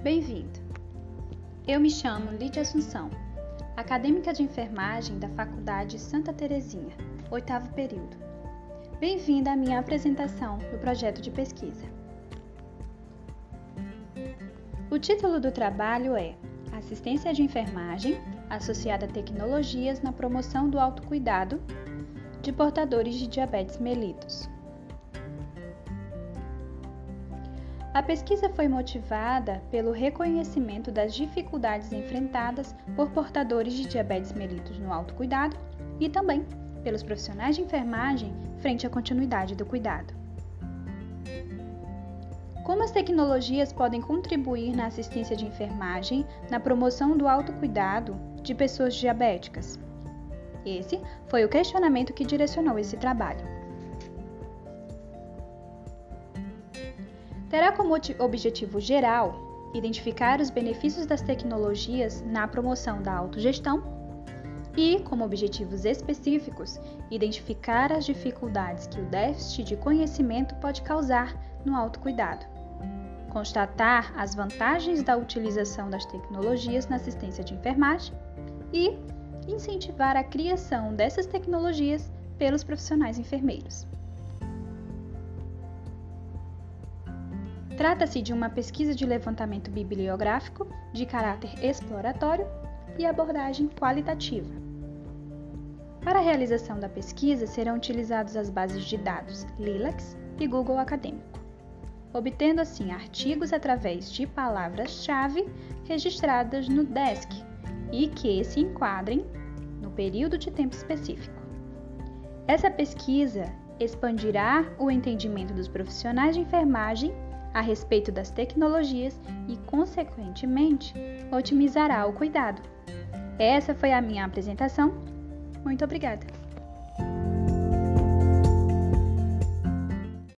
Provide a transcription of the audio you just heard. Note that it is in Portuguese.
Bem-vindo! Eu me chamo Lídia Assunção, acadêmica de enfermagem da Faculdade Santa Terezinha, oitavo período. Bem-vinda à minha apresentação do projeto de pesquisa. O título do trabalho é Assistência de enfermagem associada a tecnologias na promoção do autocuidado de portadores de diabetes mellitus. A pesquisa foi motivada pelo reconhecimento das dificuldades enfrentadas por portadores de diabetes mellitus no autocuidado e também pelos profissionais de enfermagem frente à continuidade do cuidado. Como as tecnologias podem contribuir na assistência de enfermagem na promoção do autocuidado de pessoas diabéticas? Esse foi o questionamento que direcionou esse trabalho. Terá como objetivo geral identificar os benefícios das tecnologias na promoção da autogestão e, como objetivos específicos, identificar as dificuldades que o déficit de conhecimento pode causar no autocuidado, constatar as vantagens da utilização das tecnologias na assistência de enfermagem e incentivar a criação dessas tecnologias pelos profissionais enfermeiros. Trata-se de uma pesquisa de levantamento bibliográfico de caráter exploratório e abordagem qualitativa. Para a realização da pesquisa serão utilizados as bases de dados Lilacs e Google Acadêmico, obtendo assim artigos através de palavras-chave registradas no DESC e que se enquadrem no período de tempo específico. Essa pesquisa expandirá o entendimento dos profissionais de enfermagem a respeito das tecnologias e, consequentemente, otimizará o cuidado. Essa foi a minha apresentação. Muito obrigada!